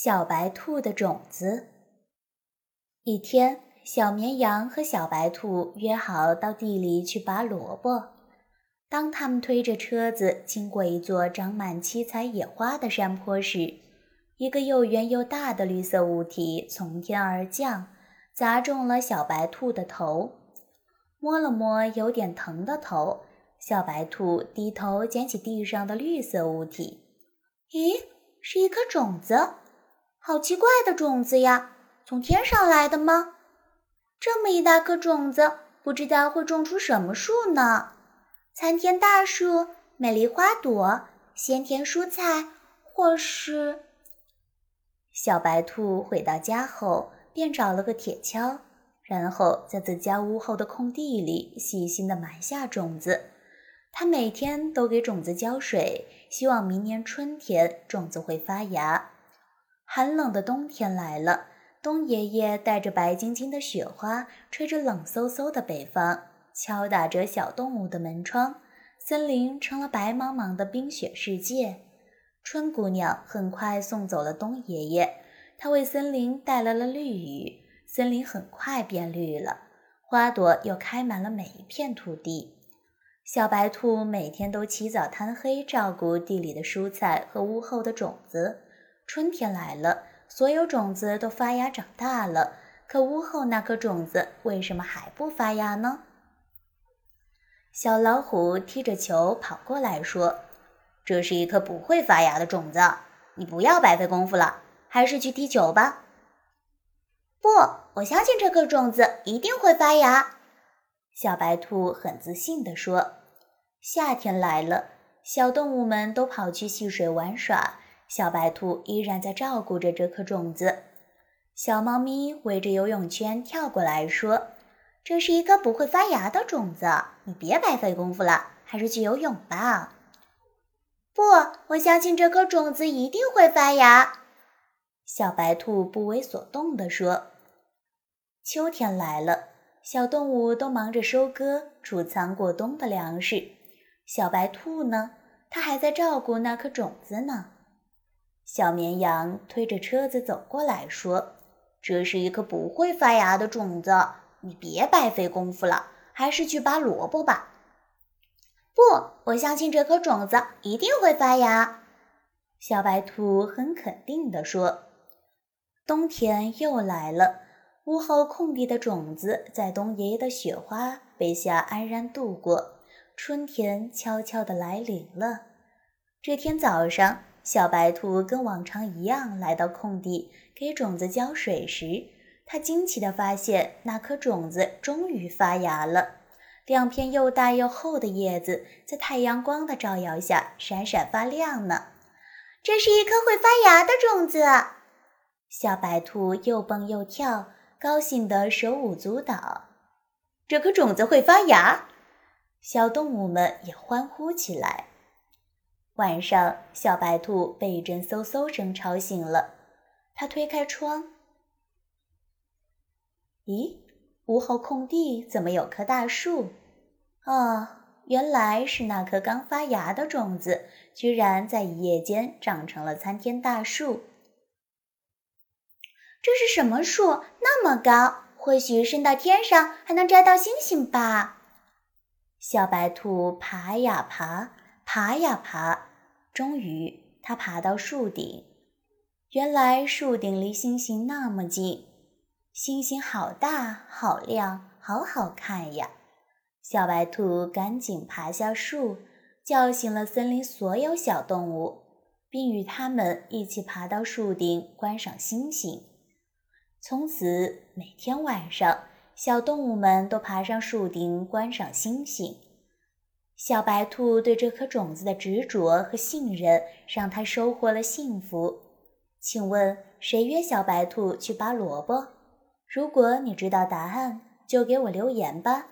小白兔的种子。一天，小绵羊和小白兔约好到地里去拔萝卜。当他们推着车子经过一座长满七彩野花的山坡时，一个又圆又大的绿色物体从天而降，砸中了小白兔的头。摸了摸有点疼的头，小白兔低头捡起地上的绿色物体，咦，是一颗种子。好奇怪的种子呀，从天上来的吗？这么一大颗种子，不知道会种出什么树呢？参天大树、美丽花朵、鲜甜蔬菜，或是……小白兔回到家后，便找了个铁锹，然后在自家屋后的空地里细心地埋下种子。他每天都给种子浇水，希望明年春天种子会发芽。寒冷的冬天来了，冬爷爷带着白晶晶的雪花，吹着冷飕飕的北风，敲打着小动物的门窗，森林成了白茫茫的冰雪世界。春姑娘很快送走了冬爷爷，她为森林带来了绿雨，森林很快变绿了，花朵又开满了每一片土地。小白兔每天都起早贪黑，照顾地里的蔬菜和屋后的种子。春天来了，所有种子都发芽长大了，可屋后那颗种子为什么还不发芽呢？小老虎踢着球跑过来说：“这是一颗不会发芽的种子，你不要白费功夫了，还是去踢球吧。”不，我相信这颗种子一定会发芽。”小白兔很自信地说。夏天来了，小动物们都跑去戏水玩耍。小白兔依然在照顾着这颗种子。小猫咪围着游泳圈跳过来说：“这是一颗不会发芽的种子，你别白费功夫了，还是去游泳吧。”“不，我相信这颗种子一定会发芽。”小白兔不为所动地说。秋天来了，小动物都忙着收割、储藏过冬的粮食。小白兔呢？它还在照顾那颗种子呢。小绵羊推着车子走过来说：“这是一颗不会发芽的种子，你别白费功夫了，还是去拔萝卜吧。”“不，我相信这颗种子一定会发芽。”小白兔很肯定地说。冬天又来了，屋后空地的种子在冬爷爷的雪花背下安然度过，春天悄悄地来临了。这天早上。小白兔跟往常一样来到空地，给种子浇水时，它惊奇地发现那颗种子终于发芽了。两片又大又厚的叶子在太阳光的照耀下闪闪发亮呢。这是一颗会发芽的种子。小白兔又蹦又跳，高兴得手舞足蹈。这颗种子会发芽，小动物们也欢呼起来。晚上，小白兔被一阵嗖嗖声吵醒了。它推开窗，咦，屋后空地怎么有棵大树？哦，原来是那颗刚发芽的种子，居然在一夜间长成了参天大树。这是什么树？那么高，或许伸到天上还能摘到星星吧？小白兔爬呀爬，爬呀爬。终于，他爬到树顶。原来树顶离星星那么近，星星好大、好亮、好好看呀！小白兔赶紧爬下树，叫醒了森林所有小动物，并与它们一起爬到树顶观赏星星。从此，每天晚上，小动物们都爬上树顶观赏星星。小白兔对这颗种子的执着和信任，让它收获了幸福。请问谁约小白兔去拔萝卜？如果你知道答案，就给我留言吧。